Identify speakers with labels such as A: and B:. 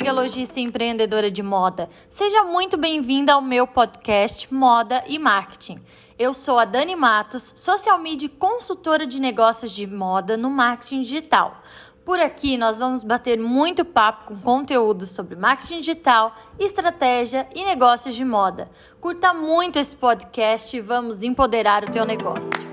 A: amiga lojista e empreendedora de moda. Seja muito bem-vinda ao meu podcast Moda e Marketing. Eu sou a Dani Matos, social media consultora de negócios de moda no marketing digital. Por aqui nós vamos bater muito papo com conteúdo sobre marketing digital, estratégia e negócios de moda. Curta muito esse podcast e vamos empoderar o teu negócio.